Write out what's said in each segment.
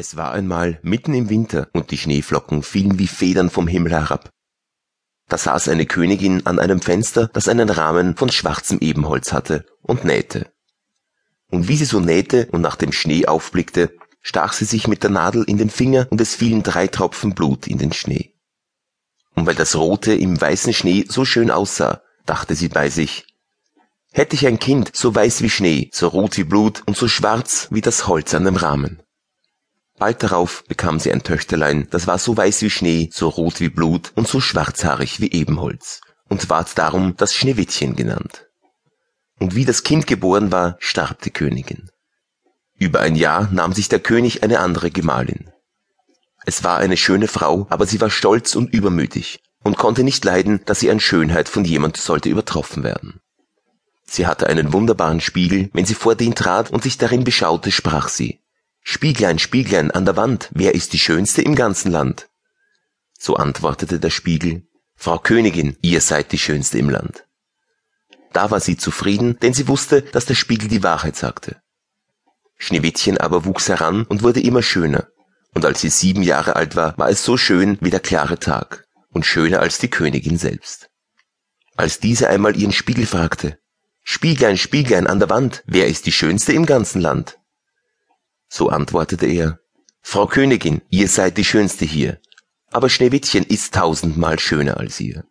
Es war einmal mitten im Winter und die Schneeflocken fielen wie Federn vom Himmel herab. Da saß eine Königin an einem Fenster, das einen Rahmen von schwarzem Ebenholz hatte, und nähte. Und wie sie so nähte und nach dem Schnee aufblickte, stach sie sich mit der Nadel in den Finger und es fielen drei Tropfen Blut in den Schnee. Und weil das Rote im weißen Schnee so schön aussah, dachte sie bei sich, hätte ich ein Kind so weiß wie Schnee, so rot wie Blut und so schwarz wie das Holz an dem Rahmen. Bald darauf bekam sie ein Töchterlein, das war so weiß wie Schnee, so rot wie Blut und so schwarzhaarig wie Ebenholz und ward darum das Schneewittchen genannt. Und wie das Kind geboren war, starb die Königin. Über ein Jahr nahm sich der König eine andere Gemahlin. Es war eine schöne Frau, aber sie war stolz und übermütig und konnte nicht leiden, dass sie an Schönheit von jemand sollte übertroffen werden. Sie hatte einen wunderbaren Spiegel, wenn sie vor den trat und sich darin beschaute, sprach sie, Spieglein, Spieglein an der Wand, wer ist die Schönste im ganzen Land? So antwortete der Spiegel, Frau Königin, ihr seid die Schönste im Land. Da war sie zufrieden, denn sie wusste, dass der Spiegel die Wahrheit sagte. Schneewittchen aber wuchs heran und wurde immer schöner, und als sie sieben Jahre alt war, war es so schön wie der klare Tag und schöner als die Königin selbst. Als diese einmal ihren Spiegel fragte, Spieglein, Spieglein an der Wand, wer ist die Schönste im ganzen Land? So antwortete er, Frau Königin, ihr seid die Schönste hier, aber Schneewittchen ist tausendmal schöner als ihr.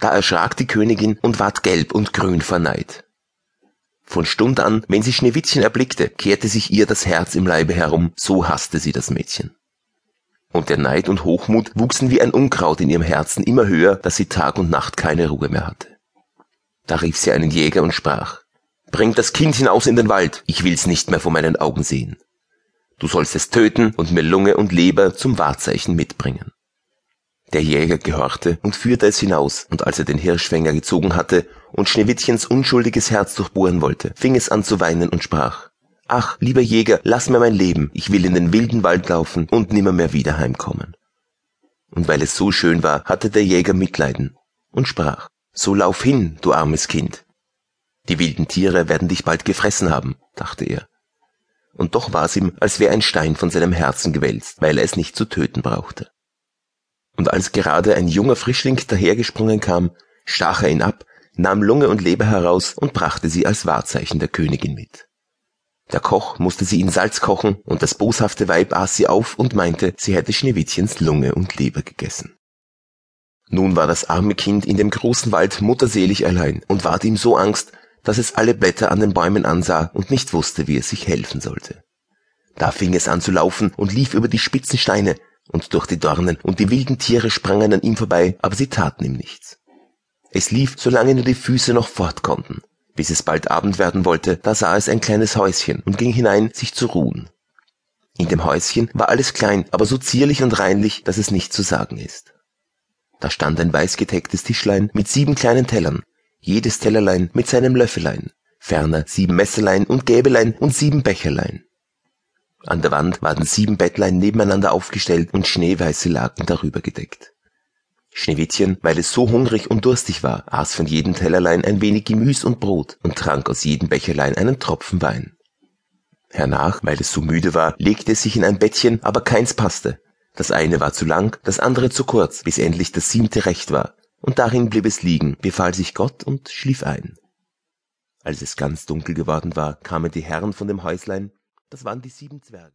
Da erschrak die Königin und ward gelb und grün vor Neid. Von Stund an, wenn sie Schneewittchen erblickte, kehrte sich ihr das Herz im Leibe herum, so hasste sie das Mädchen. Und der Neid und Hochmut wuchsen wie ein Unkraut in ihrem Herzen immer höher, dass sie Tag und Nacht keine Ruhe mehr hatte. Da rief sie einen Jäger und sprach, Bring das Kind hinaus in den Wald, ich will's nicht mehr vor meinen Augen sehen. Du sollst es töten und mir Lunge und Leber zum Wahrzeichen mitbringen. Der Jäger gehorchte und führte es hinaus, und als er den Hirschfänger gezogen hatte und Schneewittchens unschuldiges Herz durchbohren wollte, fing es an zu weinen und sprach, Ach, lieber Jäger, lass mir mein Leben, ich will in den wilden Wald laufen und nimmermehr wieder heimkommen. Und weil es so schön war, hatte der Jäger Mitleiden und sprach, So lauf hin, du armes Kind, die wilden Tiere werden dich bald gefressen haben, dachte er. Und doch war es ihm, als wäre ein Stein von seinem Herzen gewälzt, weil er es nicht zu töten brauchte. Und als gerade ein junger Frischling dahergesprungen kam, stach er ihn ab, nahm Lunge und Leber heraus und brachte sie als Wahrzeichen der Königin mit. Der Koch musste sie in Salz kochen, und das boshafte Weib aß sie auf und meinte, sie hätte Schneewittchens Lunge und Leber gegessen. Nun war das arme Kind in dem großen Wald mutterselig allein und ward ihm so Angst, dass es alle Blätter an den Bäumen ansah und nicht wusste, wie es sich helfen sollte. Da fing es an zu laufen und lief über die spitzen Steine und durch die Dornen, und die wilden Tiere sprangen an ihm vorbei, aber sie taten ihm nichts. Es lief, solange nur die Füße noch fort konnten. Bis es bald Abend werden wollte, da sah es ein kleines Häuschen und ging hinein, sich zu ruhen. In dem Häuschen war alles klein, aber so zierlich und reinlich, dass es nicht zu sagen ist. Da stand ein weißgedecktes Tischlein mit sieben kleinen Tellern, jedes Tellerlein mit seinem Löffelein, ferner sieben Messerlein und Gäbelein und sieben Becherlein. An der Wand waren sieben Bettlein nebeneinander aufgestellt und schneeweiße Laken darüber gedeckt. Schneewittchen, weil es so hungrig und durstig war, aß von jedem Tellerlein ein wenig Gemüs und Brot und trank aus jedem Becherlein einen Tropfen Wein. Hernach, weil es so müde war, legte es sich in ein Bettchen, aber keins passte. Das eine war zu lang, das andere zu kurz, bis endlich das siebte recht war, und darin blieb es liegen, befahl sich Gott und schlief ein. Als es ganz dunkel geworden war, kamen die Herren von dem Häuslein, das waren die sieben Zwerge.